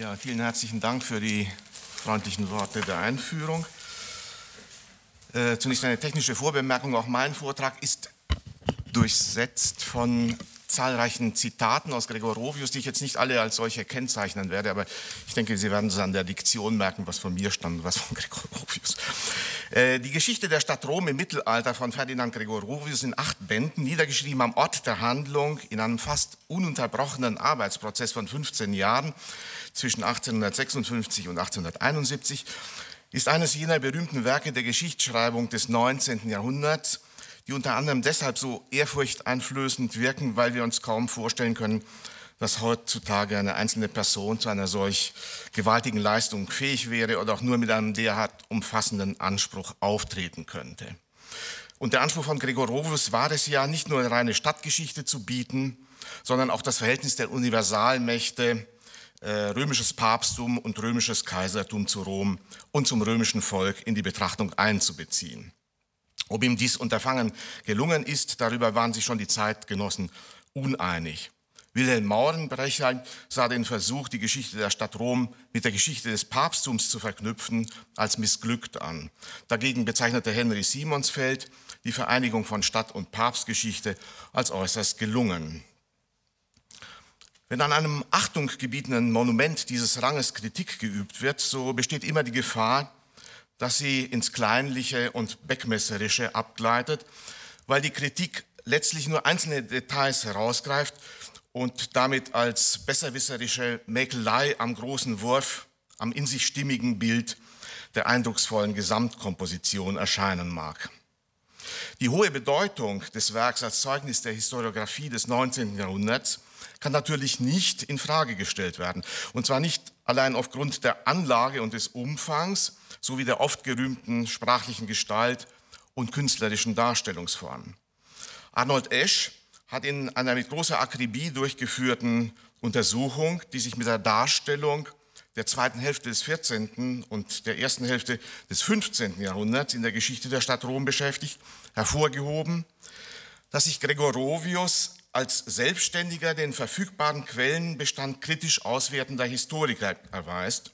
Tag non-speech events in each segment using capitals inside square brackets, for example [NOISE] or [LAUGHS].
Ja, vielen herzlichen Dank für die freundlichen Worte der Einführung. Äh, zunächst eine technische Vorbemerkung. Auch mein Vortrag ist durchsetzt von zahlreichen Zitaten aus Gregorovius, die ich jetzt nicht alle als solche kennzeichnen werde, aber ich denke, Sie werden es an der Diktion merken, was von mir stand, was von [LAUGHS] Gregorovius. Äh, die Geschichte der Stadt Rom im Mittelalter von Ferdinand Gregorovius in acht Bänden, niedergeschrieben am Ort der Handlung in einem fast ununterbrochenen Arbeitsprozess von 15 Jahren zwischen 1856 und 1871, ist eines jener berühmten Werke der Geschichtsschreibung des 19. Jahrhunderts, die unter anderem deshalb so ehrfurchteinflößend wirken, weil wir uns kaum vorstellen können, dass heutzutage eine einzelne Person zu einer solch gewaltigen Leistung fähig wäre oder auch nur mit einem derart umfassenden Anspruch auftreten könnte. Und der Anspruch von Gregorovius war es ja, nicht nur eine reine Stadtgeschichte zu bieten, sondern auch das Verhältnis der Universalmächte, äh, römisches Papsttum und römisches Kaisertum zu Rom und zum römischen Volk in die Betrachtung einzubeziehen. Ob ihm dies Unterfangen gelungen ist, darüber waren sich schon die Zeitgenossen uneinig. Wilhelm Maurenbrecher sah den Versuch, die Geschichte der Stadt Rom mit der Geschichte des Papsttums zu verknüpfen, als missglückt an. Dagegen bezeichnete Henry Simonsfeld die Vereinigung von Stadt- und Papstgeschichte als äußerst gelungen. Wenn an einem achtunggebietenden Monument dieses Ranges Kritik geübt wird, so besteht immer die Gefahr, dass sie ins Kleinliche und Beckmesserische abgleitet, weil die Kritik letztlich nur einzelne Details herausgreift und damit als besserwisserische Mäkelei am großen Wurf, am in sich stimmigen Bild der eindrucksvollen Gesamtkomposition erscheinen mag. Die hohe Bedeutung des Werks als Zeugnis der Historiographie des 19. Jahrhunderts kann natürlich nicht in Frage gestellt werden. Und zwar nicht allein aufgrund der Anlage und des Umfangs sowie der oft gerühmten sprachlichen Gestalt und künstlerischen Darstellungsformen. Arnold Esch hat in einer mit großer Akribie durchgeführten Untersuchung, die sich mit der Darstellung der zweiten Hälfte des 14. und der ersten Hälfte des 15. Jahrhunderts in der Geschichte der Stadt Rom beschäftigt, hervorgehoben, dass sich Gregorovius als selbstständiger den verfügbaren Quellenbestand kritisch auswertender Historiker erweist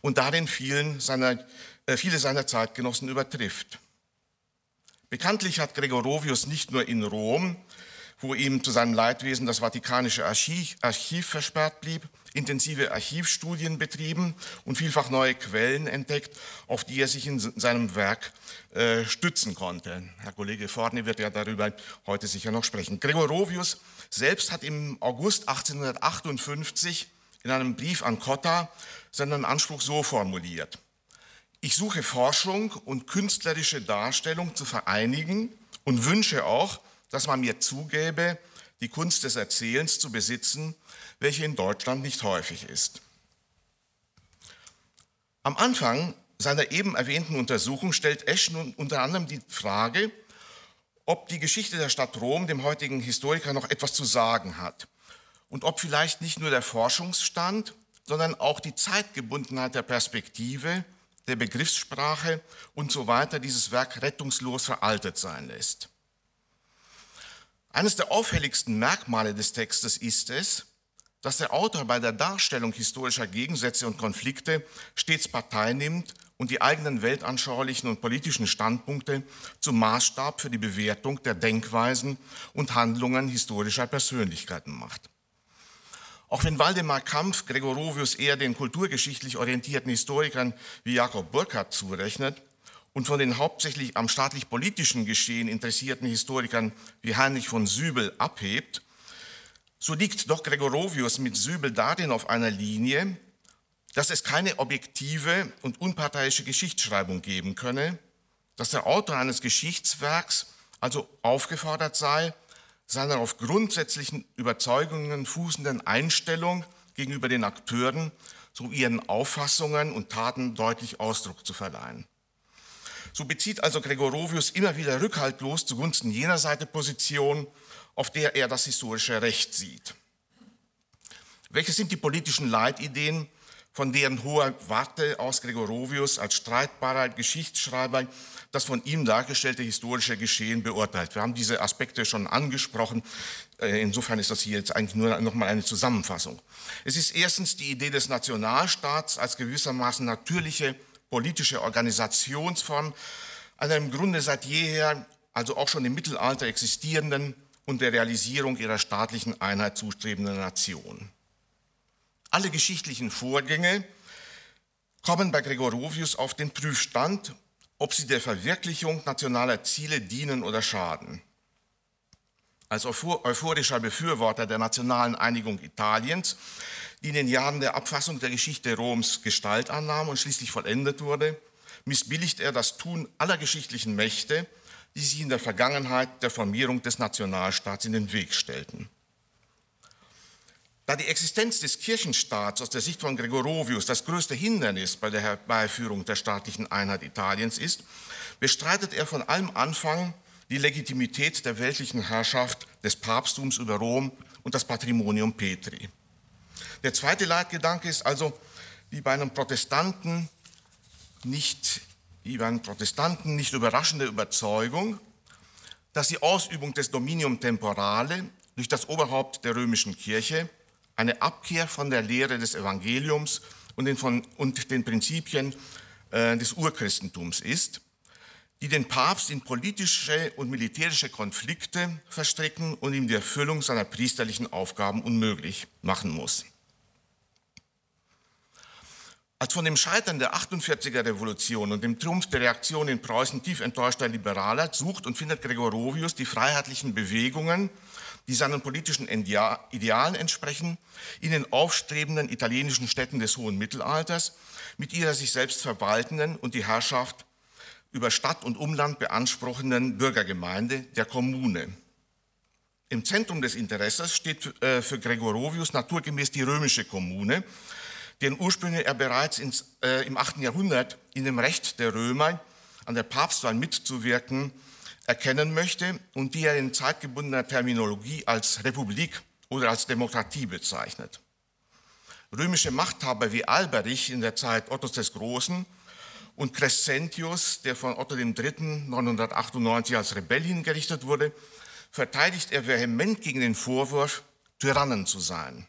und darin vielen seiner, äh, viele seiner Zeitgenossen übertrifft. Bekanntlich hat Gregorovius nicht nur in Rom, wo ihm zu seinem Leidwesen das Vatikanische Archiv, Archiv versperrt blieb, intensive Archivstudien betrieben und vielfach neue Quellen entdeckt, auf die er sich in seinem Werk äh, stützen konnte. Herr Kollege Forni wird ja darüber heute sicher noch sprechen. Gregorovius selbst hat im August 1858 in einem Brief an Cotta seinen Anspruch so formuliert. Ich suche Forschung und künstlerische Darstellung zu vereinigen und wünsche auch, dass man mir zugäbe, die Kunst des Erzählens zu besitzen, welche in Deutschland nicht häufig ist. Am Anfang seiner eben erwähnten Untersuchung stellt Esch nun unter anderem die Frage, ob die Geschichte der Stadt Rom dem heutigen Historiker noch etwas zu sagen hat und ob vielleicht nicht nur der Forschungsstand, sondern auch die Zeitgebundenheit der Perspektive, der Begriffssprache und so weiter dieses Werk rettungslos veraltet sein lässt. Eines der auffälligsten Merkmale des Textes ist es, dass der Autor bei der Darstellung historischer Gegensätze und Konflikte stets Partei nimmt und die eigenen weltanschaulichen und politischen Standpunkte zum Maßstab für die Bewertung der Denkweisen und Handlungen historischer Persönlichkeiten macht. Auch wenn Waldemar Kampf Gregorovius eher den kulturgeschichtlich orientierten Historikern wie Jakob Burckhardt zurechnet, und von den hauptsächlich am staatlich-politischen Geschehen interessierten Historikern wie Heinrich von Sübel abhebt, so liegt doch Gregorovius mit Sübel darin auf einer Linie, dass es keine objektive und unparteiische Geschichtsschreibung geben könne, dass der Autor eines Geschichtswerks also aufgefordert sei, seiner auf grundsätzlichen Überzeugungen fußenden Einstellung gegenüber den Akteuren sowie ihren Auffassungen und Taten deutlich Ausdruck zu verleihen. So bezieht also Gregorovius immer wieder rückhaltlos zugunsten jener Seite Position, auf der er das historische Recht sieht. Welche sind die politischen Leitideen, von deren hoher Warte aus Gregorovius als streitbarer Geschichtsschreiber das von ihm dargestellte historische Geschehen beurteilt. Wir haben diese Aspekte schon angesprochen. Äh, insofern ist das hier jetzt eigentlich nur noch mal eine Zusammenfassung. Es ist erstens die Idee des Nationalstaats als gewissermaßen natürliche politische Organisationsform einer im Grunde seit jeher, also auch schon im Mittelalter existierenden und der Realisierung ihrer staatlichen Einheit zustrebenden Nation. Alle geschichtlichen Vorgänge kommen bei Gregorovius auf den Prüfstand, ob sie der Verwirklichung nationaler Ziele dienen oder schaden. Als euphorischer Befürworter der nationalen Einigung Italiens, die in den Jahren der Abfassung der Geschichte Roms Gestalt annahm und schließlich vollendet wurde, missbilligt er das Tun aller geschichtlichen Mächte, die sich in der Vergangenheit der Formierung des Nationalstaats in den Weg stellten. Da die Existenz des Kirchenstaats aus der Sicht von Gregorovius das größte Hindernis bei der Herbeiführung der staatlichen Einheit Italiens ist, bestreitet er von allem Anfang die Legitimität der weltlichen Herrschaft des Papsttums über Rom und das Patrimonium Petri. Der zweite Leitgedanke ist also, wie bei einem Protestanten nicht, wie bei einem Protestanten nicht überraschende Überzeugung, dass die Ausübung des Dominium Temporale durch das Oberhaupt der römischen Kirche eine Abkehr von der Lehre des Evangeliums und den, von, und den Prinzipien äh, des Urchristentums ist, die den Papst in politische und militärische Konflikte verstricken und ihm die Erfüllung seiner priesterlichen Aufgaben unmöglich machen muss. Als von dem Scheitern der 48er Revolution und dem Triumph der Reaktion in Preußen tief enttäuschter Liberaler sucht und findet Gregorovius die freiheitlichen Bewegungen die seinen politischen Idealen entsprechen, in den aufstrebenden italienischen Städten des hohen Mittelalters mit ihrer sich selbst verwaltenden und die Herrschaft über Stadt und Umland beanspruchenden Bürgergemeinde, der Kommune. Im Zentrum des Interesses steht äh, für Gregorovius naturgemäß die römische Kommune, deren Ursprünge er bereits ins, äh, im 8. Jahrhundert in dem Recht der Römer an der Papstwahl mitzuwirken erkennen möchte und die er in zeitgebundener Terminologie als Republik oder als Demokratie bezeichnet. Römische Machthaber wie Alberich in der Zeit Ottos des Großen und Crescentius, der von Otto III. 998 als Rebell hingerichtet wurde, verteidigt er vehement gegen den Vorwurf, Tyrannen zu sein.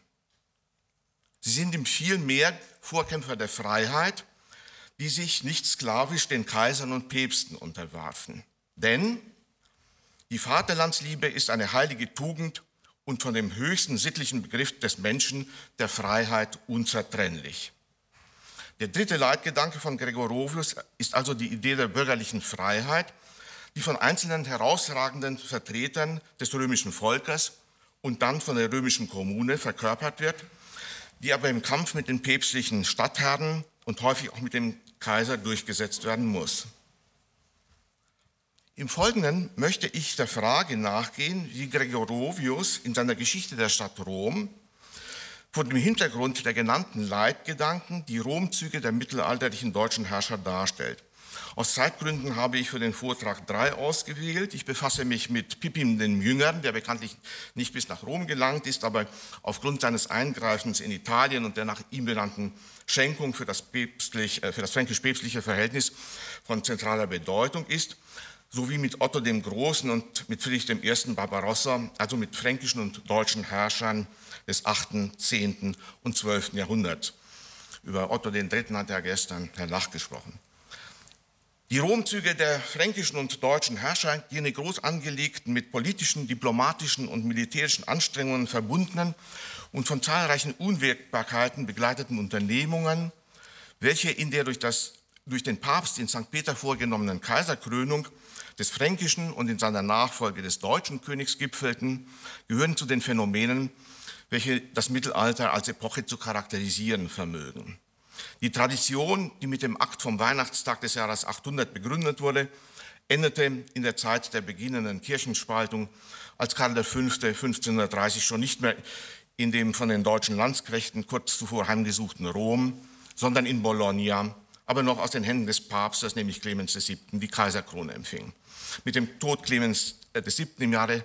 Sie sind ihm vielmehr Vorkämpfer der Freiheit, die sich nicht sklavisch den Kaisern und Päpsten unterwarfen. Denn die Vaterlandsliebe ist eine heilige Tugend und von dem höchsten sittlichen Begriff des Menschen, der Freiheit, unzertrennlich. Der dritte Leitgedanke von Gregorovius ist also die Idee der bürgerlichen Freiheit, die von einzelnen herausragenden Vertretern des römischen Volkes und dann von der römischen Kommune verkörpert wird, die aber im Kampf mit den päpstlichen Stadtherren und häufig auch mit dem Kaiser durchgesetzt werden muss. Im Folgenden möchte ich der Frage nachgehen, wie Gregorovius in seiner Geschichte der Stadt Rom vor dem Hintergrund der genannten Leitgedanken die Romzüge der mittelalterlichen deutschen Herrscher darstellt. Aus Zeitgründen habe ich für den Vortrag drei ausgewählt. Ich befasse mich mit Pippin den Jüngeren, der bekanntlich nicht bis nach Rom gelangt ist, aber aufgrund seines Eingreifens in Italien und der nach ihm benannten Schenkung für das, päpstlich, äh, für das fränkisch-päpstliche Verhältnis von zentraler Bedeutung ist sowie mit Otto dem Großen und mit Friedrich I. Barbarossa, also mit fränkischen und deutschen Herrschern des 8., 10. und 12. Jahrhunderts. Über Otto III. hat ja gestern Herr Lach gesprochen. Die Romzüge der fränkischen und deutschen Herrscher, jene groß angelegten, mit politischen, diplomatischen und militärischen Anstrengungen verbundenen und von zahlreichen Unwirkbarkeiten begleiteten Unternehmungen, welche in der durch, das, durch den Papst in St. Peter vorgenommenen Kaiserkrönung des fränkischen und in seiner Nachfolge des deutschen Königs gipfelten, gehören zu den Phänomenen, welche das Mittelalter als Epoche zu charakterisieren vermögen. Die Tradition, die mit dem Akt vom Weihnachtstag des Jahres 800 begründet wurde, endete in der Zeit der beginnenden Kirchenspaltung, als Karl V. 1530 schon nicht mehr in dem von den deutschen Landsknechten kurz zuvor heimgesuchten Rom, sondern in Bologna, aber noch aus den Händen des Papstes, nämlich Clemens VII., die Kaiserkrone empfing. Mit dem Tod Clemens VII. Äh, im Jahre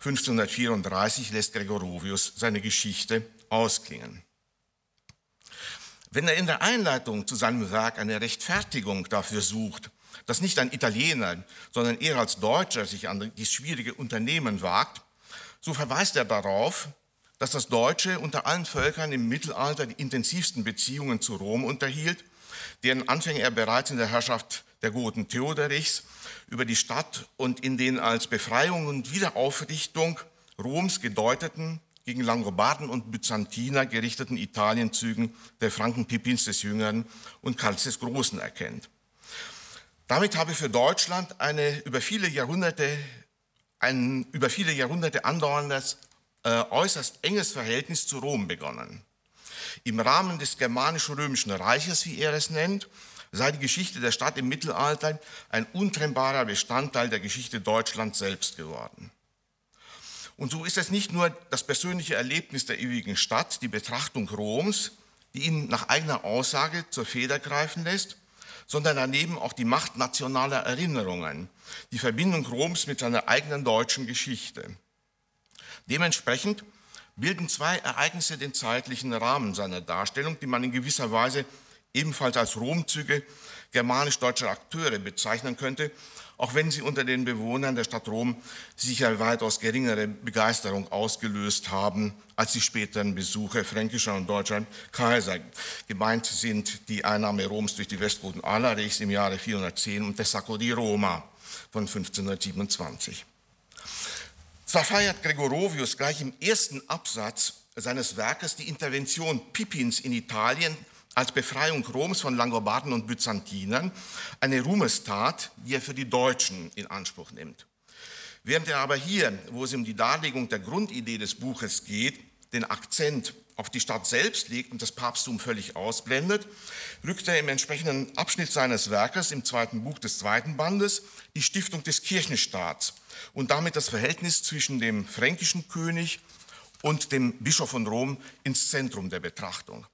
1534 lässt Gregorovius seine Geschichte ausklingen. Wenn er in der Einleitung zu seinem Werk eine Rechtfertigung dafür sucht, dass nicht ein Italiener, sondern er als Deutscher sich an dieses schwierige Unternehmen wagt, so verweist er darauf, dass das Deutsche unter allen Völkern im Mittelalter die intensivsten Beziehungen zu Rom unterhielt, deren Anfänge er bereits in der Herrschaft der Goten Theoderichs über die Stadt und in den als Befreiung und Wiederaufrichtung Roms gedeuteten, gegen Langobarden und Byzantiner gerichteten Italienzügen der Franken Pippins des Jüngeren und Karls des Großen erkennt. Damit habe für Deutschland eine über viele Jahrhunderte, ein über viele Jahrhunderte andauerndes, äh, äußerst enges Verhältnis zu Rom begonnen. Im Rahmen des germanisch-römischen Reiches, wie er es nennt, sei die Geschichte der Stadt im Mittelalter ein untrennbarer Bestandteil der Geschichte Deutschlands selbst geworden. Und so ist es nicht nur das persönliche Erlebnis der ewigen Stadt, die Betrachtung Roms, die ihn nach eigener Aussage zur Feder greifen lässt, sondern daneben auch die Macht nationaler Erinnerungen, die Verbindung Roms mit seiner eigenen deutschen Geschichte. Dementsprechend bilden zwei Ereignisse den zeitlichen Rahmen seiner Darstellung, die man in gewisser Weise ebenfalls als Romzüge germanisch-deutscher Akteure bezeichnen könnte, auch wenn sie unter den Bewohnern der Stadt Rom sicher weitaus geringere Begeisterung ausgelöst haben als die späteren Besuche fränkischer und deutscher Kaiser. Gemeint sind die Einnahme Roms durch die Westgoten Alarichs im Jahre 410 und der Sacco di Roma von 1527. Zwar feiert Gregorovius gleich im ersten Absatz seines Werkes die Intervention Pippins in Italien als Befreiung Roms von Langobarden und Byzantinern eine Ruhmestat, die er für die Deutschen in Anspruch nimmt. Während er aber hier, wo es um die Darlegung der Grundidee des Buches geht, den Akzent auf die Stadt selbst legt und das Papsttum völlig ausblendet, rückt er im entsprechenden Abschnitt seines Werkes im zweiten Buch des zweiten Bandes die Stiftung des Kirchenstaats und damit das Verhältnis zwischen dem fränkischen König und dem Bischof von Rom ins Zentrum der Betrachtung.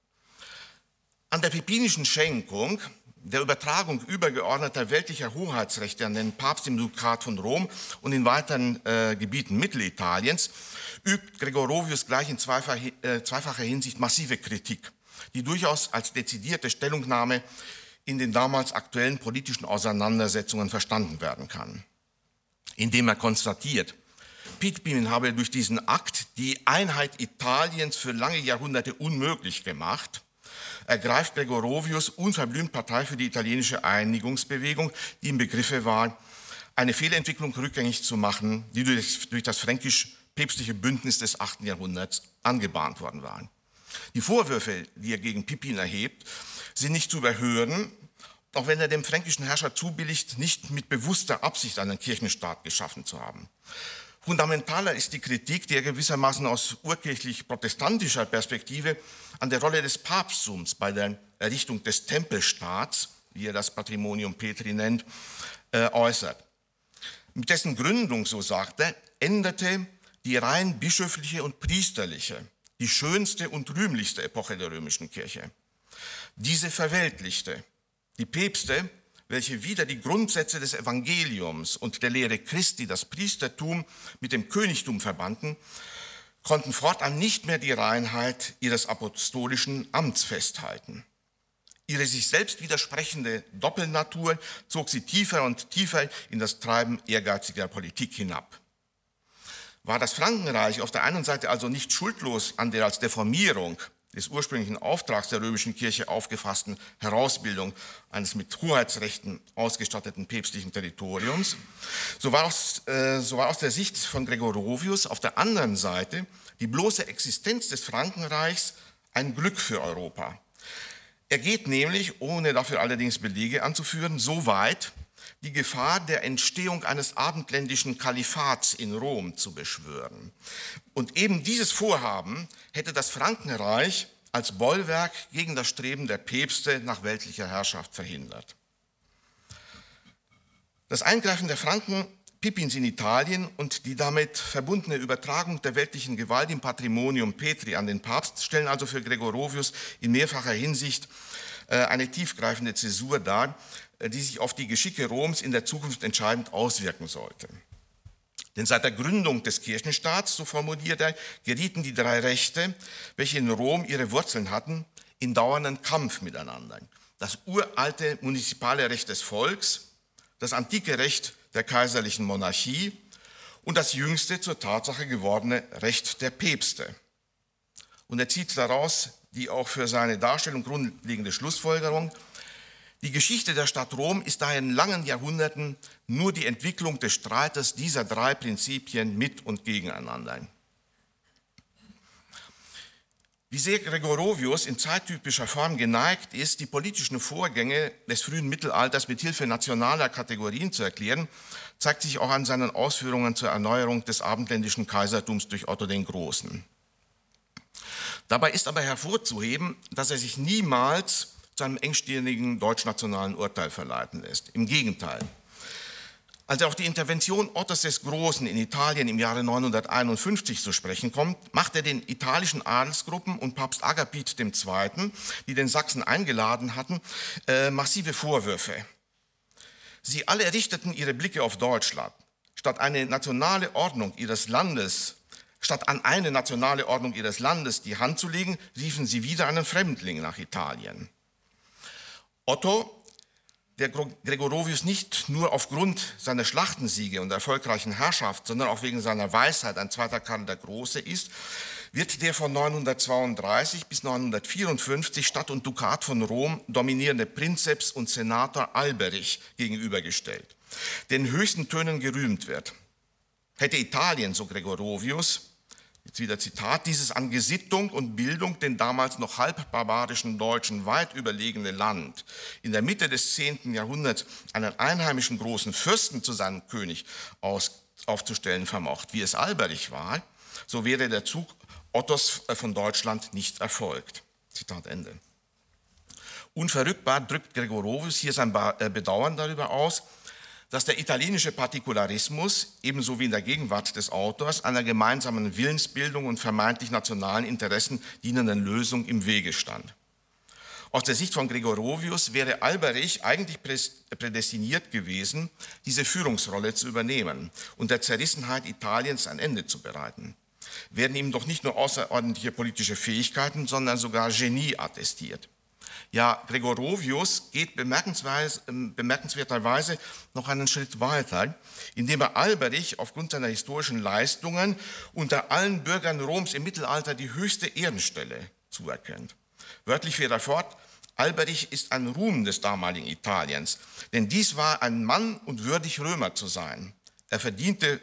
An der pippinischen Schenkung, der Übertragung übergeordneter weltlicher Hoheitsrechte an den Papst im Dukat von Rom und in weiteren äh, Gebieten Mittelitaliens, übt Gregorovius gleich in zweifach, äh, zweifacher Hinsicht massive Kritik, die durchaus als dezidierte Stellungnahme in den damals aktuellen politischen Auseinandersetzungen verstanden werden kann. Indem er konstatiert, Pippin habe durch diesen Akt die Einheit Italiens für lange Jahrhunderte unmöglich gemacht ergreift Gregorovius unverblümt Partei für die italienische Einigungsbewegung, die im Begriffe war, eine Fehlentwicklung rückgängig zu machen, die durch, durch das fränkisch-päpstliche Bündnis des 8. Jahrhunderts angebahnt worden waren. Die Vorwürfe, die er gegen Pippin erhebt, sind nicht zu überhören, auch wenn er dem fränkischen Herrscher zubilligt, nicht mit bewusster Absicht einen Kirchenstaat geschaffen zu haben. Fundamentaler ist die Kritik, die er gewissermaßen aus urkirchlich-protestantischer Perspektive an der Rolle des Papsttums bei der Errichtung des Tempelstaats, wie er das Patrimonium Petri nennt, äh, äußert. Mit dessen Gründung, so sagt er, änderte die rein bischöfliche und priesterliche, die schönste und rühmlichste Epoche der römischen Kirche. Diese verweltlichte. Die Päpste welche wieder die Grundsätze des Evangeliums und der Lehre Christi, das Priestertum mit dem Königtum verbanden, konnten fortan nicht mehr die Reinheit ihres apostolischen Amts festhalten. Ihre sich selbst widersprechende Doppelnatur zog sie tiefer und tiefer in das Treiben ehrgeiziger Politik hinab. War das Frankenreich auf der einen Seite also nicht schuldlos an der als Deformierung des ursprünglichen Auftrags der römischen Kirche aufgefassten Herausbildung eines mit Hoheitsrechten ausgestatteten päpstlichen Territoriums, so war, aus, äh, so war aus der Sicht von Gregorovius auf der anderen Seite die bloße Existenz des Frankenreichs ein Glück für Europa. Er geht nämlich, ohne dafür allerdings Belege anzuführen, so weit, die Gefahr der Entstehung eines abendländischen Kalifats in Rom zu beschwören. Und eben dieses Vorhaben hätte das Frankenreich als Bollwerk gegen das Streben der Päpste nach weltlicher Herrschaft verhindert. Das Eingreifen der Franken Pippins in Italien und die damit verbundene Übertragung der weltlichen Gewalt im Patrimonium Petri an den Papst stellen also für Gregorovius in mehrfacher Hinsicht äh, eine tiefgreifende Zäsur dar, die sich auf die Geschicke Roms in der Zukunft entscheidend auswirken sollte. Denn seit der Gründung des Kirchenstaats, so formuliert er, gerieten die drei Rechte, welche in Rom ihre Wurzeln hatten, in dauernden Kampf miteinander. Das uralte munizipale Recht des Volks, das antike Recht der kaiserlichen Monarchie und das jüngste zur Tatsache gewordene Recht der Päpste. Und er zieht daraus die auch für seine Darstellung grundlegende Schlussfolgerung, die Geschichte der Stadt Rom ist daher in langen Jahrhunderten nur die Entwicklung des Streites dieser drei Prinzipien mit und gegeneinander. Wie sehr Gregorovius in zeittypischer Form geneigt ist, die politischen Vorgänge des frühen Mittelalters mit Hilfe nationaler Kategorien zu erklären, zeigt sich auch an seinen Ausführungen zur Erneuerung des abendländischen Kaisertums durch Otto den Großen. Dabei ist aber hervorzuheben, dass er sich niemals zu einem engstirnigen deutschnationalen Urteil verleiten lässt. Im Gegenteil. Als er auf die Intervention Ottos des Großen in Italien im Jahre 951 zu sprechen kommt, macht er den italischen Adelsgruppen und Papst Agapit II., die den Sachsen eingeladen hatten, äh, massive Vorwürfe. Sie alle richteten ihre Blicke auf Deutschland. Statt eine nationale Ordnung ihres Landes Statt an eine nationale Ordnung ihres Landes die Hand zu legen, riefen sie wieder einen Fremdling nach Italien. Otto, der Gregorovius nicht nur aufgrund seiner Schlachtensiege und erfolgreichen Herrschaft, sondern auch wegen seiner Weisheit ein zweiter Karl der Große ist, wird der von 932 bis 954 Stadt und Dukat von Rom dominierende Prinzeps und Senator Alberich gegenübergestellt, der in höchsten Tönen gerühmt wird. Hätte Italien, so Gregorovius, Jetzt wieder Zitat, dieses an Gesittung und Bildung den damals noch halb barbarischen Deutschen weit überlegene Land in der Mitte des 10. Jahrhunderts einen einheimischen großen Fürsten zu seinem König aus, aufzustellen vermocht, wie es Alberich war, so wäre der Zug Ottos äh, von Deutschland nicht erfolgt. Zitat Ende. Unverrückbar drückt Gregorovius hier sein äh, Bedauern darüber aus, dass der italienische Partikularismus, ebenso wie in der Gegenwart des Autors, einer gemeinsamen Willensbildung und vermeintlich nationalen Interessen dienenden Lösung im Wege stand. Aus der Sicht von Gregorovius wäre Alberich eigentlich prädestiniert gewesen, diese Führungsrolle zu übernehmen und der Zerrissenheit Italiens ein Ende zu bereiten. Werden ihm doch nicht nur außerordentliche politische Fähigkeiten, sondern sogar Genie attestiert. Ja, Gregorovius geht ähm, bemerkenswerterweise noch einen Schritt weiter, indem er Alberich aufgrund seiner historischen Leistungen unter allen Bürgern Roms im Mittelalter die höchste Ehrenstelle zuerkennt. Wörtlich fährt er fort, Alberich ist ein Ruhm des damaligen Italiens, denn dies war ein Mann und würdig Römer zu sein. Er verdiente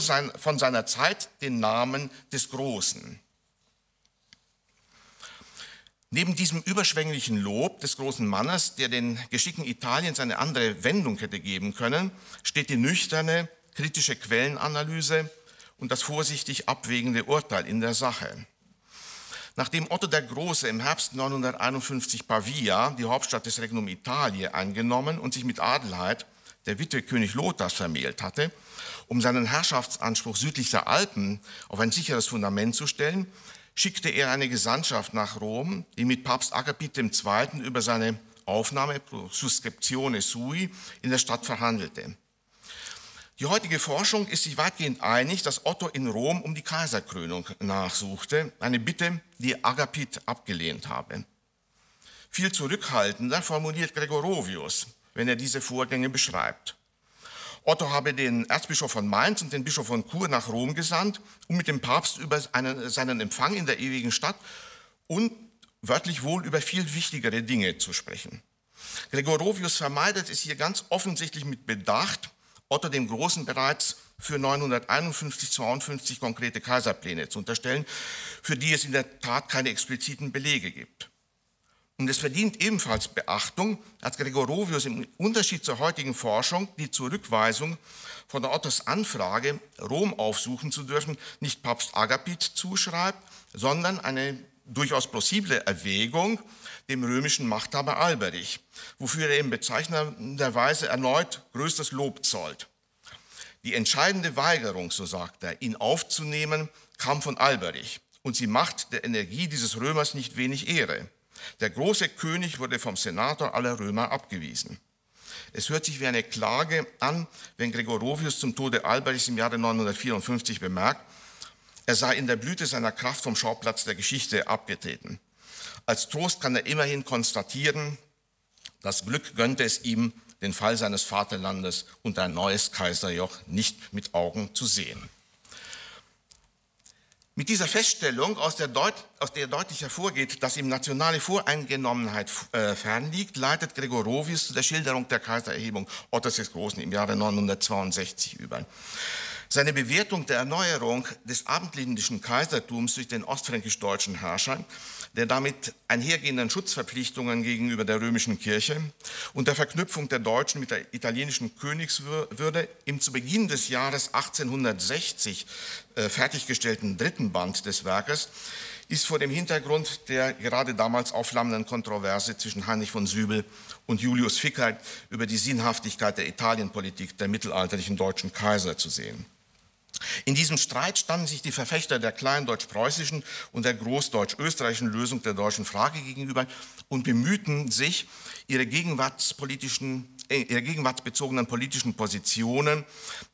sein, von seiner Zeit den Namen des Großen. Neben diesem überschwänglichen Lob des großen Mannes, der den Geschicken Italiens eine andere Wendung hätte geben können, steht die nüchterne, kritische Quellenanalyse und das vorsichtig abwägende Urteil in der Sache. Nachdem Otto der Große im Herbst 951 Pavia, die Hauptstadt des Regnum Italie, eingenommen und sich mit Adelheid, der Witwe König Lothars, vermählt hatte, um seinen Herrschaftsanspruch südlich der Alpen auf ein sicheres Fundament zu stellen, schickte er eine Gesandtschaft nach Rom, die mit Papst Agapit II. über seine Aufnahme suscriptione sui in der Stadt verhandelte. Die heutige Forschung ist sich weitgehend einig, dass Otto in Rom um die Kaiserkrönung nachsuchte, eine Bitte, die Agapit abgelehnt habe. Viel zurückhaltender formuliert Gregorovius, wenn er diese Vorgänge beschreibt. Otto habe den Erzbischof von Mainz und den Bischof von Chur nach Rom gesandt, um mit dem Papst über einen, seinen Empfang in der ewigen Stadt und wörtlich wohl über viel wichtigere Dinge zu sprechen. Gregorovius vermeidet es hier ganz offensichtlich mit Bedacht, Otto dem Großen bereits für 951-52 konkrete Kaiserpläne zu unterstellen, für die es in der Tat keine expliziten Belege gibt. Und es verdient ebenfalls Beachtung, dass Gregorovius im Unterschied zur heutigen Forschung die Zurückweisung von Ottos Anfrage, Rom aufsuchen zu dürfen, nicht Papst Agapit zuschreibt, sondern eine durchaus plausible Erwägung dem römischen Machthaber Alberich, wofür er in bezeichnenderweise erneut größtes Lob zollt. Die entscheidende Weigerung, so sagt er, ihn aufzunehmen, kam von Alberich und sie macht der Energie dieses Römers nicht wenig Ehre. Der große König wurde vom Senator aller Römer abgewiesen. Es hört sich wie eine Klage an, wenn Gregorovius zum Tode Alberichs im Jahre 954 bemerkt, er sei in der Blüte seiner Kraft vom Schauplatz der Geschichte abgetreten. Als Trost kann er immerhin konstatieren, das Glück gönnte es ihm, den Fall seines Vaterlandes und ein neues Kaiserjoch nicht mit Augen zu sehen. Mit dieser Feststellung, aus der, Deut aus der deutlich hervorgeht, dass ihm nationale Voreingenommenheit äh, fernliegt, leitet Gregorovius zu der Schilderung der Kaisererhebung Ottos des Großen im Jahre 962 über. Seine Bewertung der Erneuerung des abendländischen Kaisertums durch den ostfränkisch-deutschen Herrscher der damit einhergehenden Schutzverpflichtungen gegenüber der römischen Kirche und der Verknüpfung der Deutschen mit der italienischen Königswürde im zu Beginn des Jahres 1860 äh, fertiggestellten dritten Band des Werkes ist vor dem Hintergrund der gerade damals aufflammenden Kontroverse zwischen Heinrich von Sübel und Julius Fickert über die Sinnhaftigkeit der Italienpolitik der mittelalterlichen deutschen Kaiser zu sehen. In diesem Streit standen sich die Verfechter der kleindeutsch-preußischen und der großdeutsch-österreichischen Lösung der deutschen Frage gegenüber und bemühten sich, ihre, gegenwartspolitischen, äh, ihre gegenwartsbezogenen politischen Positionen,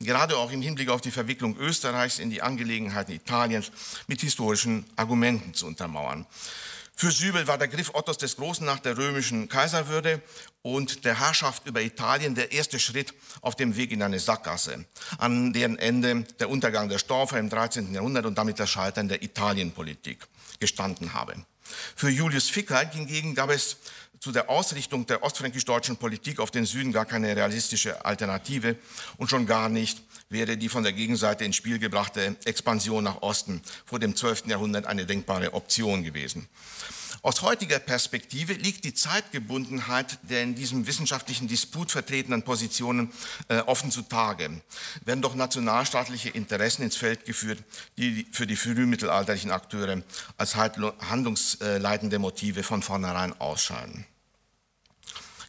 gerade auch im Hinblick auf die Verwicklung Österreichs in die Angelegenheiten Italiens, mit historischen Argumenten zu untermauern. Für Sübel war der Griff Ottos des Großen nach der römischen Kaiserwürde und der Herrschaft über Italien der erste Schritt auf dem Weg in eine Sackgasse, an deren Ende der Untergang der Storfer im 13. Jahrhundert und damit das Scheitern der Italienpolitik gestanden habe. Für Julius Fickert hingegen gab es zu der Ausrichtung der ostfränkisch-deutschen Politik auf den Süden gar keine realistische Alternative und schon gar nicht wäre die von der Gegenseite ins Spiel gebrachte Expansion nach Osten vor dem 12. Jahrhundert eine denkbare Option gewesen. Aus heutiger Perspektive liegt die Zeitgebundenheit der in diesem wissenschaftlichen Disput vertretenen Positionen äh, offen zutage. Werden doch nationalstaatliche Interessen ins Feld geführt, die für die frühmittelalterlichen Akteure als handlungsleitende Motive von vornherein ausscheiden.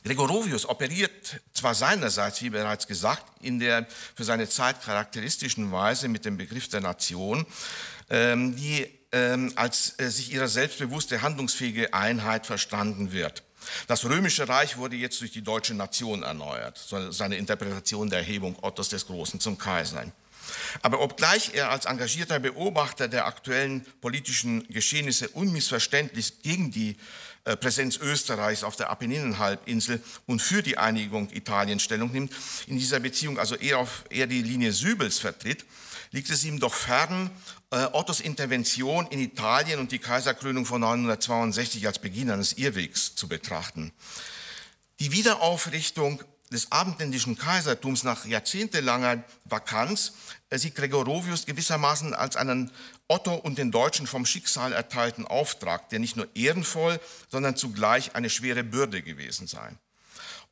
Gregorovius operiert zwar seinerseits, wie bereits gesagt, in der für seine Zeit charakteristischen Weise mit dem Begriff der Nation, ähm, die ähm, als äh, sich ihrer selbstbewusste, handlungsfähige Einheit verstanden wird. Das römische Reich wurde jetzt durch die deutsche Nation erneuert, seine Interpretation der Erhebung Ottos des Großen zum Kaiser. Aber obgleich er als engagierter Beobachter der aktuellen politischen Geschehnisse unmissverständlich gegen die Präsenz Österreichs auf der Apenninenhalbinsel und für die Einigung Italiens Stellung nimmt, in dieser Beziehung also eher, auf, eher die Linie Sübels vertritt, liegt es ihm doch fern, äh, Ottos Intervention in Italien und die Kaiserkrönung von 962 als Beginn eines Irrwegs zu betrachten. Die Wiederaufrichtung des abendländischen Kaisertums nach jahrzehntelanger Vakanz äh, sieht Gregorovius gewissermaßen als einen Otto und den Deutschen vom Schicksal erteilten Auftrag, der nicht nur ehrenvoll, sondern zugleich eine schwere Bürde gewesen sei.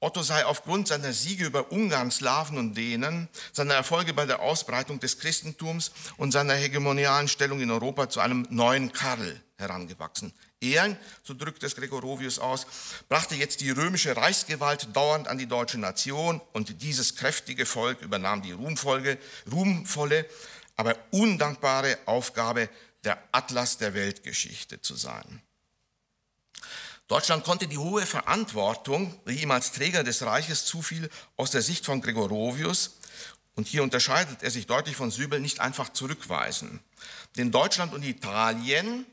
Otto sei aufgrund seiner Siege über Ungarn, Slawen und Dänen, seiner Erfolge bei der Ausbreitung des Christentums und seiner hegemonialen Stellung in Europa zu einem neuen Karl herangewachsen. Er, so drückt es Gregorovius aus, brachte jetzt die römische Reichsgewalt dauernd an die deutsche Nation und dieses kräftige Volk übernahm die ruhmvolle, ruhmvolle aber undankbare Aufgabe, der Atlas der Weltgeschichte zu sein. Deutschland konnte die hohe Verantwortung, die ihm als Träger des Reiches zufiel, aus der Sicht von Gregorovius, und hier unterscheidet er sich deutlich von Sübel, nicht einfach zurückweisen. Denn Deutschland und Italien,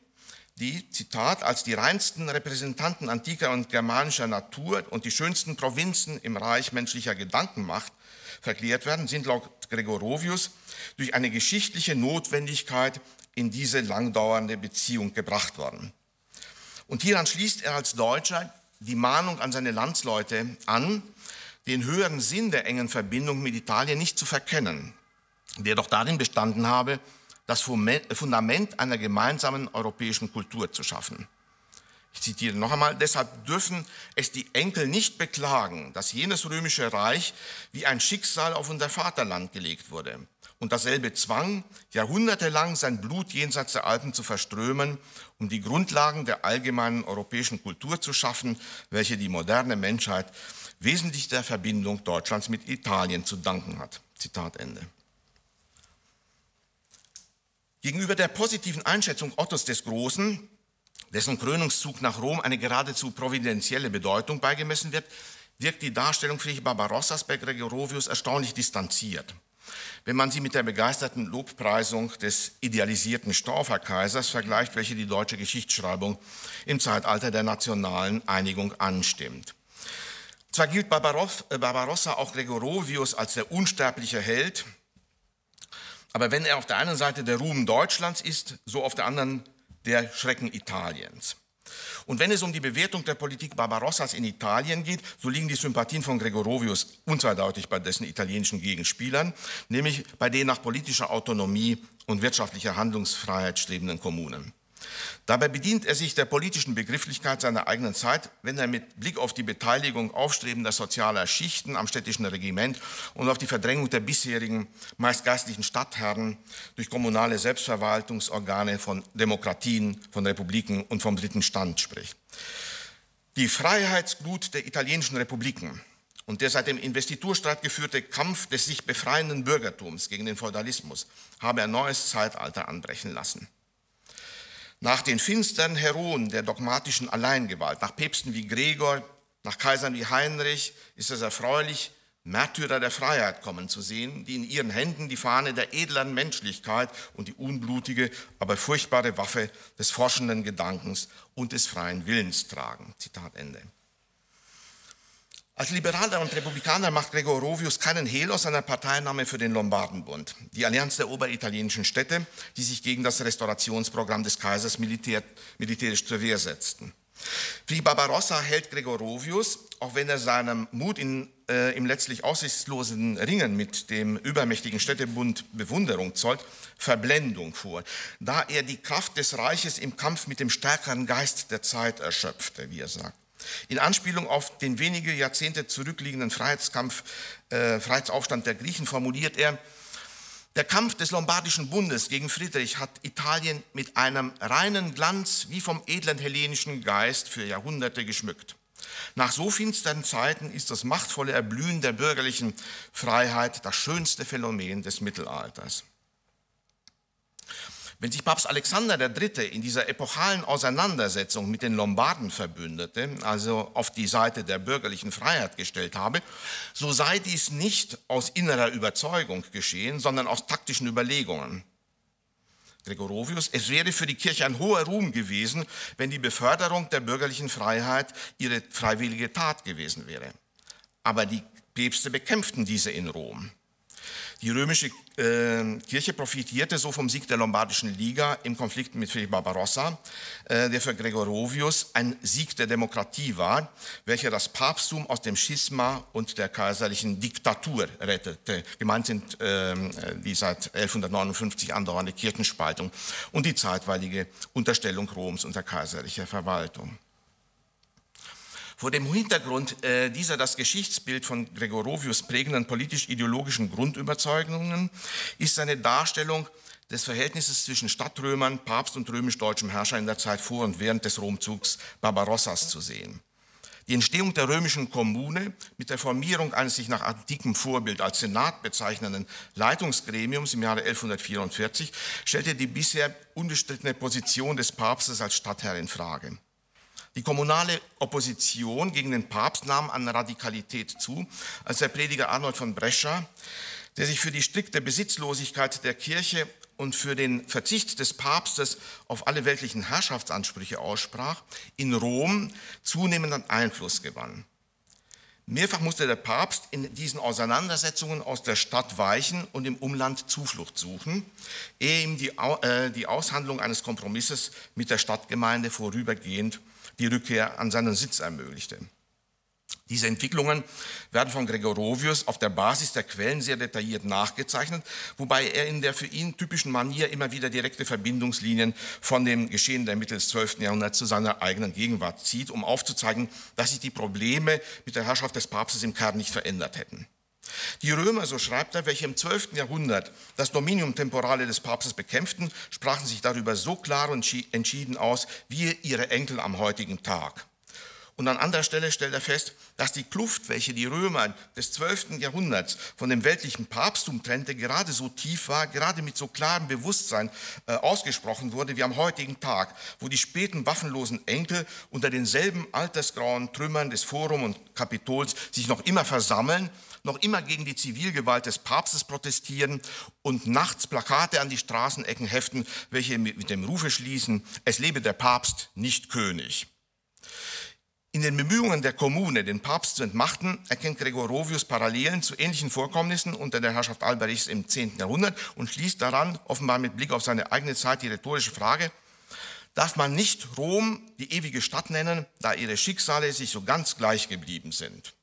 die, Zitat, als die reinsten Repräsentanten antiker und germanischer Natur und die schönsten Provinzen im Reich menschlicher Gedankenmacht verklärt werden, sind laut Gregorovius durch eine geschichtliche Notwendigkeit in diese langdauernde Beziehung gebracht worden. Und hieran schließt er als Deutscher die Mahnung an seine Landsleute an, den höheren Sinn der engen Verbindung mit Italien nicht zu verkennen, der doch darin bestanden habe, das Fundament einer gemeinsamen europäischen Kultur zu schaffen. Ich zitiere noch einmal, deshalb dürfen es die Enkel nicht beklagen, dass jenes römische Reich wie ein Schicksal auf unser Vaterland gelegt wurde und dasselbe zwang, jahrhundertelang sein Blut jenseits der Alpen zu verströmen, um die Grundlagen der allgemeinen europäischen Kultur zu schaffen, welche die moderne Menschheit wesentlich der Verbindung Deutschlands mit Italien zu danken hat. Zitat Ende. Gegenüber der positiven Einschätzung Ottos des Großen, dessen Krönungszug nach Rom eine geradezu providentielle Bedeutung beigemessen wird, wirkt die Darstellung Friedrich Barbarossas bei Gregorovius erstaunlich distanziert. wenn man sie mit der begeisterten Lobpreisung des idealisierten Staufer-Kaisers vergleicht, welche die deutsche Geschichtsschreibung im Zeitalter der nationalen Einigung anstimmt. Zwar gilt äh, Barbarossa auch Gregorovius als der unsterbliche Held, aber wenn er auf der einen Seite der Ruhm Deutschlands ist, so auf der anderen der Schrecken Italiens. Und wenn es um die Bewertung der Politik Barbarossas in Italien geht, so liegen die Sympathien von Gregorovius unzweideutig bei dessen italienischen Gegenspielern, nämlich bei den nach politischer Autonomie und wirtschaftlicher Handlungsfreiheit strebenden Kommunen. Dabei bedient er sich der politischen Begrifflichkeit seiner eigenen Zeit, wenn er mit Blick auf die Beteiligung aufstrebender sozialer Schichten am städtischen Regiment und auf die Verdrängung der bisherigen meist geistlichen Stadtherren durch kommunale Selbstverwaltungsorgane von Demokratien, von Republiken und vom dritten Stand spricht. Die Freiheitsglut der italienischen Republiken und der seit dem Investiturstreit geführte Kampf des sich befreienden Bürgertums gegen den Feudalismus habe ein neues Zeitalter anbrechen lassen. Nach den finsteren Heroen der dogmatischen Alleingewalt, nach Päpsten wie Gregor, nach Kaisern wie Heinrich, ist es erfreulich, Märtyrer der Freiheit kommen zu sehen, die in ihren Händen die Fahne der edlen Menschlichkeit und die unblutige, aber furchtbare Waffe des forschenden Gedankens und des freien Willens tragen. Zitat Ende. Als Liberaler und Republikaner macht Gregorovius keinen Hehl aus seiner Parteinahme für den Lombardenbund, die Allianz der oberitalienischen Städte, die sich gegen das Restaurationsprogramm des Kaisers militär, militärisch zur Wehr setzten. Wie Barbarossa hält Gregorovius, auch wenn er seinem Mut in, äh, im letztlich aussichtslosen Ringen mit dem übermächtigen Städtebund Bewunderung zollt, Verblendung vor, da er die Kraft des Reiches im Kampf mit dem stärkeren Geist der Zeit erschöpfte, wie er sagt. In Anspielung auf den wenige Jahrzehnte zurückliegenden Freiheitskampf, äh, Freiheitsaufstand der Griechen formuliert er, der Kampf des Lombardischen Bundes gegen Friedrich hat Italien mit einem reinen Glanz wie vom edlen hellenischen Geist für Jahrhunderte geschmückt. Nach so finsteren Zeiten ist das machtvolle Erblühen der bürgerlichen Freiheit das schönste Phänomen des Mittelalters. Wenn sich Papst Alexander III. in dieser epochalen Auseinandersetzung mit den Lombarden verbündete, also auf die Seite der bürgerlichen Freiheit gestellt habe, so sei dies nicht aus innerer Überzeugung geschehen, sondern aus taktischen Überlegungen. Gregorovius, es wäre für die Kirche ein hoher Ruhm gewesen, wenn die Beförderung der bürgerlichen Freiheit ihre freiwillige Tat gewesen wäre. Aber die Päpste bekämpften diese in Rom. Die römische äh, Kirche profitierte so vom Sieg der Lombardischen Liga im Konflikt mit Philipp Barbarossa, äh, der für Gregorovius ein Sieg der Demokratie war, welcher das Papsttum aus dem Schisma und der kaiserlichen Diktatur rettete. Gemeint sind äh, die seit 1159 andauernde Kirchenspaltung und die zeitweilige Unterstellung Roms unter kaiserlicher Verwaltung. Vor dem Hintergrund äh, dieser das Geschichtsbild von Gregorovius prägenden politisch-ideologischen Grundüberzeugungen ist seine Darstellung des Verhältnisses zwischen Stadtrömern, Papst und römisch-deutschem Herrscher in der Zeit vor und während des Romzugs Barbarossas zu sehen. Die Entstehung der römischen Kommune mit der Formierung eines sich nach antikem Vorbild als Senat bezeichnenden Leitungsgremiums im Jahre 1144 stellte die bisher unbestrittene Position des Papstes als Stadtherr in Frage. Die kommunale Opposition gegen den Papst nahm an Radikalität zu, als der Prediger Arnold von Brescia, der sich für die strikte Besitzlosigkeit der Kirche und für den Verzicht des Papstes auf alle weltlichen Herrschaftsansprüche aussprach, in Rom zunehmenden Einfluss gewann. Mehrfach musste der Papst in diesen Auseinandersetzungen aus der Stadt weichen und im Umland Zuflucht suchen, ehe ihm die, äh, die Aushandlung eines Kompromisses mit der Stadtgemeinde vorübergehend die Rückkehr an seinen Sitz ermöglichte. Diese Entwicklungen werden von Gregorovius auf der Basis der Quellen sehr detailliert nachgezeichnet, wobei er in der für ihn typischen Manier immer wieder direkte Verbindungslinien von dem Geschehen der Mitte des 12. Jahrhunderts zu seiner eigenen Gegenwart zieht, um aufzuzeigen, dass sich die Probleme mit der Herrschaft des Papstes im Kern nicht verändert hätten. Die Römer, so schreibt er, welche im 12. Jahrhundert das Dominium temporale des Papstes bekämpften, sprachen sich darüber so klar und entschieden aus wie ihre Enkel am heutigen Tag. Und an anderer Stelle stellt er fest, dass die Kluft, welche die Römer des 12. Jahrhunderts von dem weltlichen Papsttum trennte, gerade so tief war, gerade mit so klarem Bewusstsein äh, ausgesprochen wurde wie am heutigen Tag, wo die späten waffenlosen Enkel unter denselben altersgrauen Trümmern des Forum und Kapitols sich noch immer versammeln noch immer gegen die Zivilgewalt des Papstes protestieren und nachts Plakate an die Straßenecken heften, welche mit dem Rufe schließen, es lebe der Papst, nicht König. In den Bemühungen der Kommune, den Papst zu entmachten, erkennt Gregorovius Parallelen zu ähnlichen Vorkommnissen unter der Herrschaft Alberichs im 10. Jahrhundert und schließt daran, offenbar mit Blick auf seine eigene Zeit, die rhetorische Frage, darf man nicht Rom die ewige Stadt nennen, da ihre Schicksale sich so ganz gleich geblieben sind.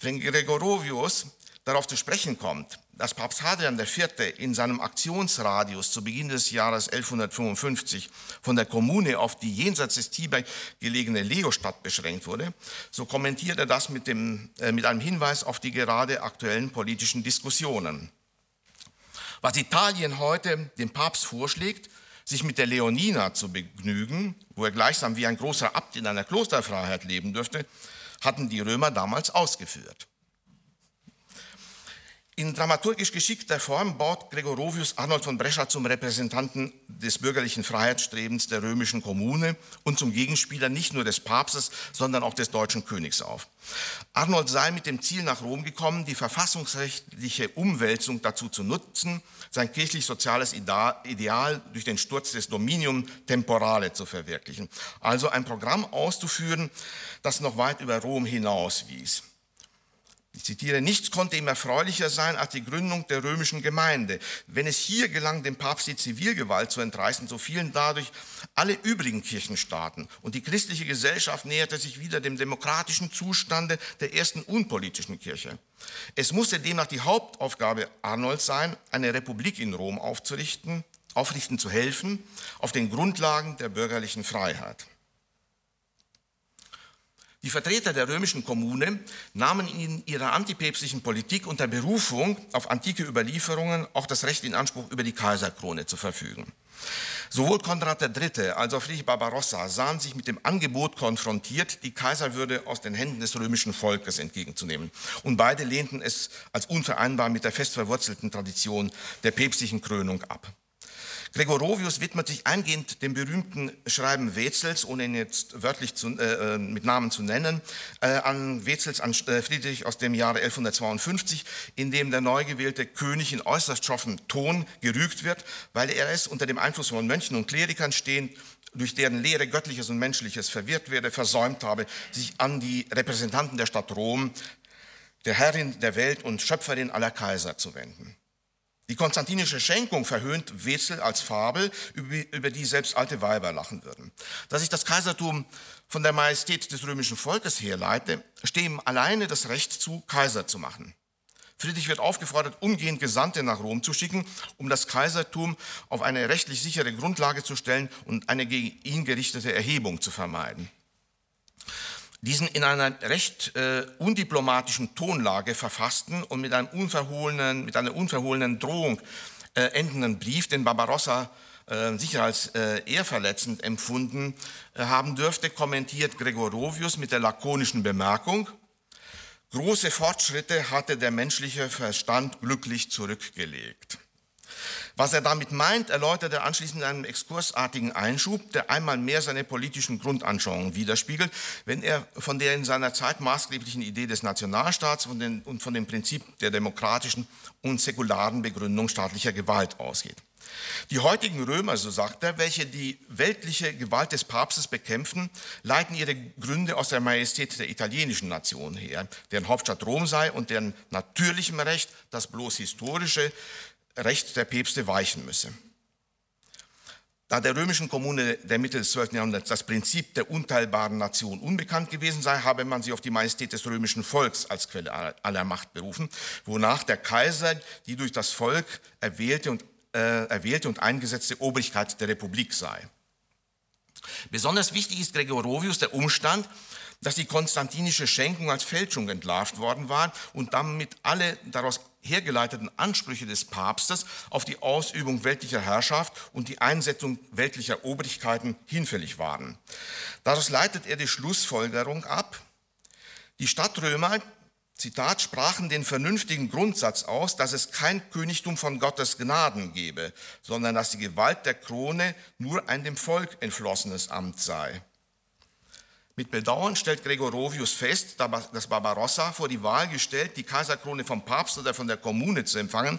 Wenn Gregorovius darauf zu sprechen kommt, dass Papst Hadrian IV. in seinem Aktionsradius zu Beginn des Jahres 1155 von der Kommune auf die jenseits des Tiber gelegene Leostadt beschränkt wurde, so kommentiert er das mit, dem, äh, mit einem Hinweis auf die gerade aktuellen politischen Diskussionen. Was Italien heute dem Papst vorschlägt, sich mit der Leonina zu begnügen, wo er gleichsam wie ein großer Abt in einer Klosterfreiheit leben dürfte, hatten die Römer damals ausgeführt. In dramaturgisch geschickter Form baut Gregorovius Arnold von Brescia zum Repräsentanten des bürgerlichen Freiheitsstrebens der römischen Kommune und zum Gegenspieler nicht nur des Papstes, sondern auch des deutschen Königs auf. Arnold sei mit dem Ziel nach Rom gekommen, die verfassungsrechtliche Umwälzung dazu zu nutzen, sein kirchlich-soziales Ideal durch den Sturz des Dominium Temporale zu verwirklichen. Also ein Programm auszuführen, das noch weit über Rom hinaus wies. Ich zitiere, nichts konnte ihm erfreulicher sein als die Gründung der römischen Gemeinde. Wenn es hier gelang, dem Papst die Zivilgewalt zu entreißen, so fielen dadurch alle übrigen Kirchenstaaten und die christliche Gesellschaft näherte sich wieder dem demokratischen Zustande der ersten unpolitischen Kirche. Es musste demnach die Hauptaufgabe Arnolds sein, eine Republik in Rom aufzurichten, aufrichten zu helfen, auf den Grundlagen der bürgerlichen Freiheit. Die Vertreter der römischen Kommune nahmen in ihrer antipäpstlichen Politik unter Berufung auf antike Überlieferungen auch das Recht in Anspruch, über die Kaiserkrone zu verfügen. Sowohl Konrad III. als auch Friedrich Barbarossa sahen sich mit dem Angebot konfrontiert, die Kaiserwürde aus den Händen des römischen Volkes entgegenzunehmen. Und beide lehnten es als unvereinbar mit der fest verwurzelten Tradition der päpstlichen Krönung ab. Gregorovius widmet sich eingehend dem berühmten Schreiben Wezels, ohne ihn jetzt wörtlich zu, äh, äh, mit Namen zu nennen, äh, an Wezels an äh, Friedrich aus dem Jahre 1152, in dem der neu gewählte König in äußerst schroffem Ton gerügt wird, weil er es unter dem Einfluss von Mönchen und Klerikern stehend durch deren Lehre Göttliches und Menschliches verwirrt werde, versäumt habe, sich an die Repräsentanten der Stadt Rom, der Herrin der Welt und Schöpferin aller Kaiser zu wenden. Die konstantinische Schenkung verhöhnt Wetzel als Fabel, über die selbst alte Weiber lachen würden. Dass sich das Kaisertum von der Majestät des römischen Volkes herleite, stehe ihm alleine das Recht zu, Kaiser zu machen. Friedrich wird aufgefordert, umgehend Gesandte nach Rom zu schicken, um das Kaisertum auf eine rechtlich sichere Grundlage zu stellen und eine gegen ihn gerichtete Erhebung zu vermeiden diesen in einer recht äh, undiplomatischen Tonlage verfassten und mit, einem unverhohlenen, mit einer unverhohlenen Drohung äh, endenden Brief, den Barbarossa äh, sicher als äh, ehrverletzend empfunden äh, haben dürfte, kommentiert Gregorovius mit der lakonischen Bemerkung, große Fortschritte hatte der menschliche Verstand glücklich zurückgelegt. Was er damit meint, erläutert er anschließend in einem exkursartigen Einschub, der einmal mehr seine politischen Grundanschauungen widerspiegelt, wenn er von der in seiner Zeit maßgeblichen Idee des Nationalstaats und, von dem Prinzip der demokratischen und säkularen Begründung staatlicher Gewalt ausgeht. Die heutigen Römer, so sagt er, welche die weltliche Gewalt des Papstes bekämpfen, leiten ihre Gründe aus der Majestät der italienischen Nation her, deren Hauptstadt Rom sei und deren natürlichem Recht das bloß historische Recht der Päpste weichen müsse. Da der römischen Kommune der Mitte des 12. Jahrhunderts das Prinzip der unteilbaren Nation unbekannt gewesen sei, habe man sich auf die Majestät des römischen Volks als Quelle aller Macht berufen, wonach der Kaiser die durch das Volk erwählte und, äh, erwählte und eingesetzte Obrigkeit der Republik sei. Besonders wichtig ist Gregorovius der Umstand, dass die konstantinische Schenkung als Fälschung entlarvt worden war und damit alle daraus hergeleiteten Ansprüche des Papstes auf die Ausübung weltlicher Herrschaft und die Einsetzung weltlicher Obrigkeiten hinfällig waren. Daraus leitet er die Schlussfolgerung ab, die Stadtrömer, Zitat, sprachen den vernünftigen Grundsatz aus, dass es kein Königtum von Gottes Gnaden gebe, sondern dass die Gewalt der Krone nur ein dem Volk entflossenes Amt sei. Mit Bedauern stellt Gregorovius fest, dass Barbarossa vor die Wahl gestellt, die Kaiserkrone vom Papst oder von der Kommune zu empfangen,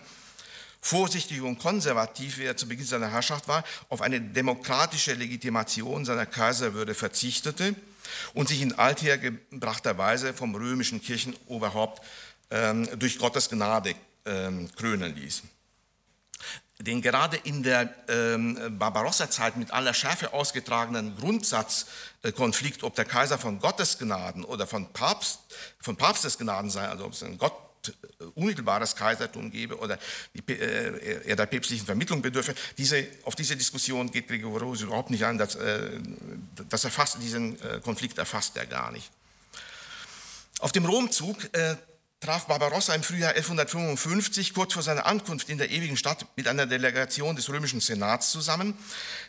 vorsichtig und konservativ, wie er zu Beginn seiner Herrschaft war, auf eine demokratische Legitimation seiner Kaiserwürde verzichtete und sich in althergebrachter Weise vom römischen Kirchenoberhaupt ähm, durch Gottes Gnade ähm, krönen ließ den gerade in der ähm, Barbarossa-Zeit mit aller Schärfe ausgetragenen Grundsatzkonflikt, ob der Kaiser von Gottes Gnaden oder von, Papst, von Papstes Gnaden sei, also ob es ein Gott äh, unmittelbares Kaisertum gebe oder die, äh, er der päpstlichen Vermittlung bedürfe. Diese, auf diese Diskussion geht Gregorius überhaupt nicht ein. Das, äh, das erfasst, diesen äh, Konflikt erfasst er gar nicht. Auf dem Romzug äh, traf Barbarossa im Frühjahr 1155 kurz vor seiner Ankunft in der ewigen Stadt mit einer Delegation des römischen Senats zusammen,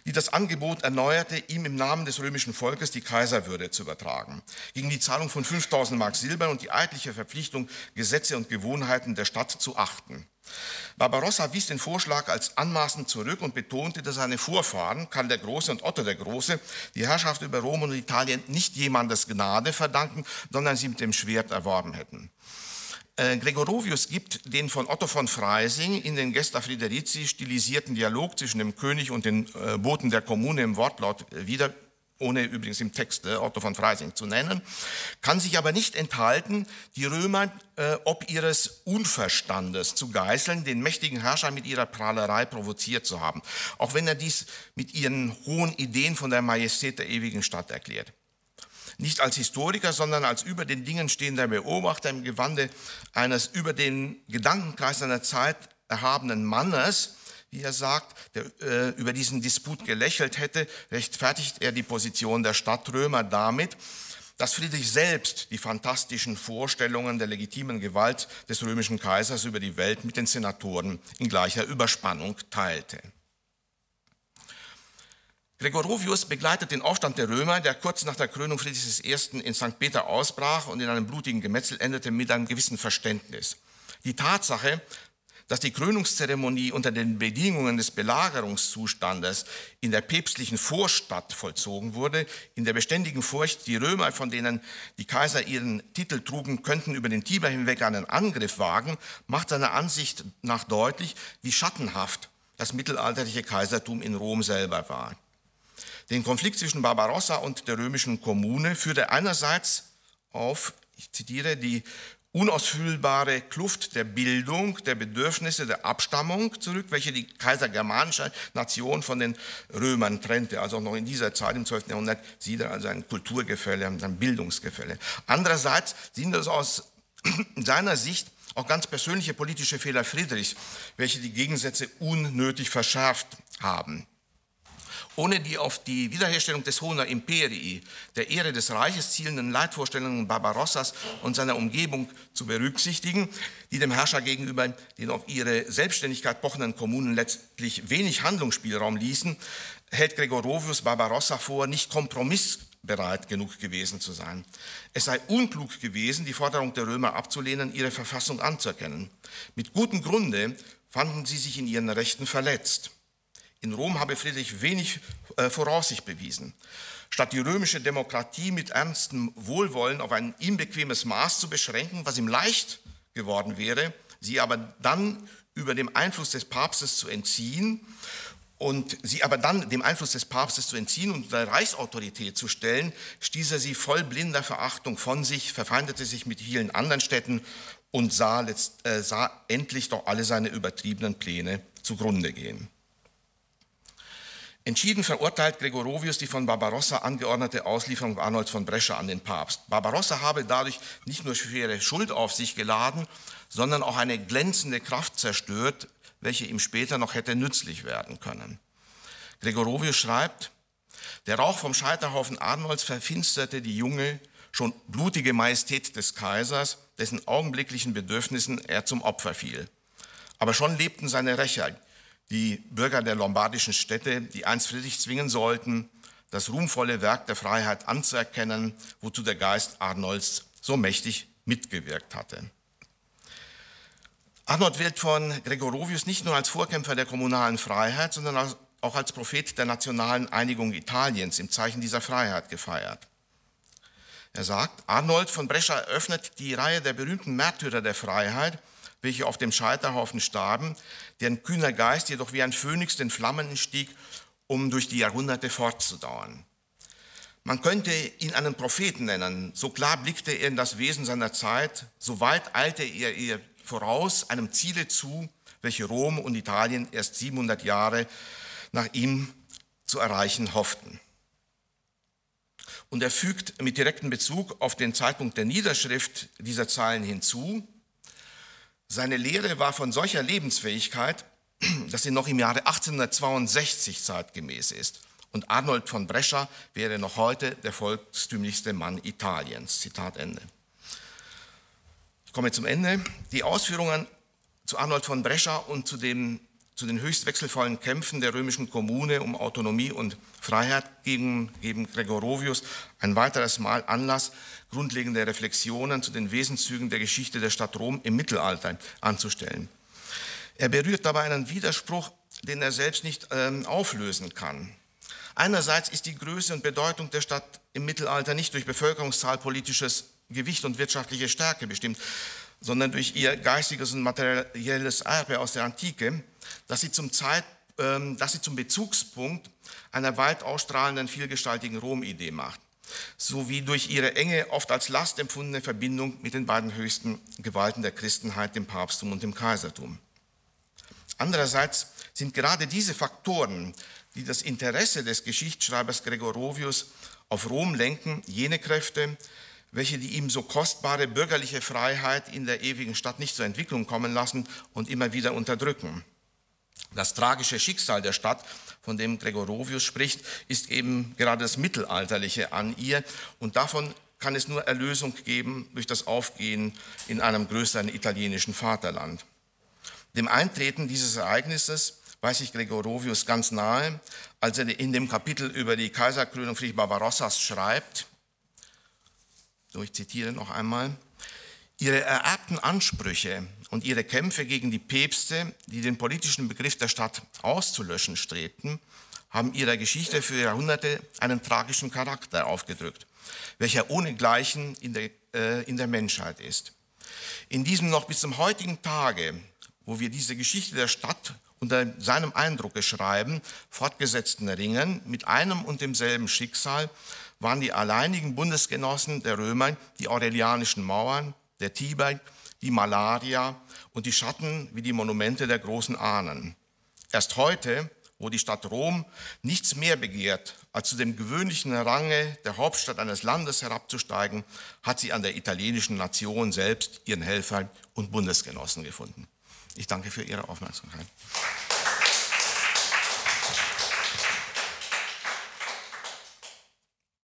die das Angebot erneuerte, ihm im Namen des römischen Volkes die Kaiserwürde zu übertragen, gegen die Zahlung von 5000 Mark Silber und die eidliche Verpflichtung, Gesetze und Gewohnheiten der Stadt zu achten. Barbarossa wies den Vorschlag als anmaßend zurück und betonte, dass seine Vorfahren, Karl der Große und Otto der Große, die Herrschaft über Rom und Italien nicht jemandes Gnade verdanken, sondern sie mit dem Schwert erworben hätten. Äh, Gregorovius gibt den von Otto von Freising in den Gesta Friederici stilisierten Dialog zwischen dem König und den äh, Boten der Kommune im Wortlaut wieder, ohne übrigens im Text äh, Otto von Freising zu nennen, kann sich aber nicht enthalten, die Römer äh, ob ihres Unverstandes zu geißeln, den mächtigen Herrscher mit ihrer Prahlerei provoziert zu haben, auch wenn er dies mit ihren hohen Ideen von der Majestät der ewigen Stadt erklärt nicht als Historiker, sondern als über den Dingen stehender Beobachter im Gewande eines über den Gedankenkreis seiner Zeit erhabenen Mannes, wie er sagt, der äh, über diesen Disput gelächelt hätte, rechtfertigt er die Position der Stadtrömer damit, dass Friedrich selbst die fantastischen Vorstellungen der legitimen Gewalt des römischen Kaisers über die Welt mit den Senatoren in gleicher Überspannung teilte. Gregorovius begleitet den Aufstand der Römer, der kurz nach der Krönung Friedrichs I. in St. Peter ausbrach und in einem blutigen Gemetzel endete, mit einem gewissen Verständnis. Die Tatsache, dass die Krönungszeremonie unter den Bedingungen des Belagerungszustandes in der päpstlichen Vorstadt vollzogen wurde, in der beständigen Furcht, die Römer, von denen die Kaiser ihren Titel trugen, könnten über den Tiber hinweg einen Angriff wagen, macht seiner Ansicht nach deutlich, wie schattenhaft das mittelalterliche Kaisertum in Rom selber war. Den Konflikt zwischen Barbarossa und der römischen Kommune führte einerseits auf, ich zitiere, die unausfüllbare Kluft der Bildung, der Bedürfnisse der Abstammung zurück, welche die kaisergermanische Nation von den Römern trennte. Also noch in dieser Zeit im 12. Jahrhundert sieht er also ein Kulturgefälle, ein Bildungsgefälle. Andererseits sind das aus [CLEARS THROAT] seiner Sicht auch ganz persönliche politische Fehler Friedrichs, welche die Gegensätze unnötig verschärft haben ohne die auf die Wiederherstellung des Hohner Imperii, der Ehre des Reiches zielenden Leitvorstellungen Barbarossas und seiner Umgebung zu berücksichtigen, die dem Herrscher gegenüber den auf ihre Selbstständigkeit pochenden Kommunen letztlich wenig Handlungsspielraum ließen, hält Gregorovius Barbarossa vor, nicht kompromissbereit genug gewesen zu sein. Es sei unklug gewesen, die Forderung der Römer abzulehnen, ihre Verfassung anzuerkennen. Mit gutem Grunde fanden sie sich in ihren Rechten verletzt. In Rom habe Friedrich wenig äh, Voraussicht bewiesen. Statt die römische Demokratie mit ernstem Wohlwollen auf ein ihm bequemes Maß zu beschränken, was ihm leicht geworden wäre, sie aber dann über dem Einfluss des Papstes zu entziehen und sie aber dann dem Einfluss des Papstes zu entziehen und der Reichsautorität zu stellen, stieß er sie voll blinder Verachtung von sich, verfeindete sich mit vielen anderen Städten und sah, letzt, äh, sah endlich doch alle seine übertriebenen Pläne zugrunde gehen. Entschieden verurteilt Gregorovius die von Barbarossa angeordnete Auslieferung Arnolds von Brescia an den Papst. Barbarossa habe dadurch nicht nur schwere Schuld auf sich geladen, sondern auch eine glänzende Kraft zerstört, welche ihm später noch hätte nützlich werden können. Gregorovius schreibt, der Rauch vom Scheiterhaufen Arnolds verfinsterte die junge, schon blutige Majestät des Kaisers, dessen augenblicklichen Bedürfnissen er zum Opfer fiel. Aber schon lebten seine Rächer, die Bürger der lombardischen Städte, die einst Friedrich zwingen sollten, das ruhmvolle Werk der Freiheit anzuerkennen, wozu der Geist Arnolds so mächtig mitgewirkt hatte. Arnold wird von Gregorovius nicht nur als Vorkämpfer der kommunalen Freiheit, sondern auch als Prophet der nationalen Einigung Italiens im Zeichen dieser Freiheit gefeiert. Er sagt, Arnold von Brescia eröffnet die Reihe der berühmten Märtyrer der Freiheit, welche auf dem Scheiterhaufen starben, deren kühner Geist jedoch wie ein Phönix den Flammen stieg, um durch die Jahrhunderte fortzudauern. Man könnte ihn einen Propheten nennen, so klar blickte er in das Wesen seiner Zeit, so weit eilte er ihr voraus, einem Ziele zu, welche Rom und Italien erst 700 Jahre nach ihm zu erreichen hofften. Und er fügt mit direktem Bezug auf den Zeitpunkt der Niederschrift dieser Zeilen hinzu, seine Lehre war von solcher Lebensfähigkeit, [CLEARS THROAT] dass sie noch im Jahre 1862 zeitgemäß ist. Und Arnold von Brescia wäre noch heute der volkstümlichste Mann Italiens. Zitat Ende. Ich komme zum Ende. Die Ausführungen zu Arnold von Brescia und zu, dem, zu den höchst wechselvollen Kämpfen der römischen Kommune um Autonomie und Freiheit gegen, gegen Gregorovius ein weiteres Mal Anlass, grundlegende Reflexionen zu den Wesenszügen der Geschichte der Stadt Rom im Mittelalter anzustellen. Er berührt dabei einen Widerspruch, den er selbst nicht ähm, auflösen kann. Einerseits ist die Größe und Bedeutung der Stadt im Mittelalter nicht durch Bevölkerungszahl, politisches Gewicht und wirtschaftliche Stärke bestimmt, sondern durch ihr geistiges und materielles Erbe aus der Antike, dass sie zum, Zeit, ähm, dass sie zum Bezugspunkt einer weit ausstrahlenden, vielgestaltigen Rom-Idee macht, sowie durch ihre enge, oft als Last empfundene Verbindung mit den beiden höchsten Gewalten der Christenheit, dem Papsttum und dem Kaisertum. Andererseits sind gerade diese Faktoren, die das Interesse des Geschichtsschreibers Gregorovius auf Rom lenken, jene Kräfte, welche die ihm so kostbare bürgerliche Freiheit in der ewigen Stadt nicht zur Entwicklung kommen lassen und immer wieder unterdrücken. Das tragische Schicksal der Stadt, von dem Gregorovius spricht, ist eben gerade das Mittelalterliche an ihr und davon kann es nur Erlösung geben durch das Aufgehen in einem größeren italienischen Vaterland. Dem Eintreten dieses Ereignisses weiß sich Gregorovius ganz nahe, als er in dem Kapitel über die Kaiserkrönung Friedrich Barbarossas schreibt, so ich zitiere noch einmal, ihre ererbten Ansprüche und ihre Kämpfe gegen die Päpste, die den politischen Begriff der Stadt auszulöschen strebten, haben ihrer Geschichte für Jahrhunderte einen tragischen Charakter aufgedrückt, welcher ohnegleichen in der, äh, in der Menschheit ist. In diesem noch bis zum heutigen Tage, wo wir diese Geschichte der Stadt unter seinem Eindrucke schreiben, fortgesetzten Ringen mit einem und demselben Schicksal waren die alleinigen Bundesgenossen der Römer die aurelianischen Mauern, der Tiber, die Malaria und die Schatten wie die Monumente der großen Ahnen. Erst heute, wo die Stadt Rom nichts mehr begehrt, als zu dem gewöhnlichen Range der Hauptstadt eines Landes herabzusteigen, hat sie an der italienischen Nation selbst ihren Helfer und Bundesgenossen gefunden. Ich danke für Ihre Aufmerksamkeit.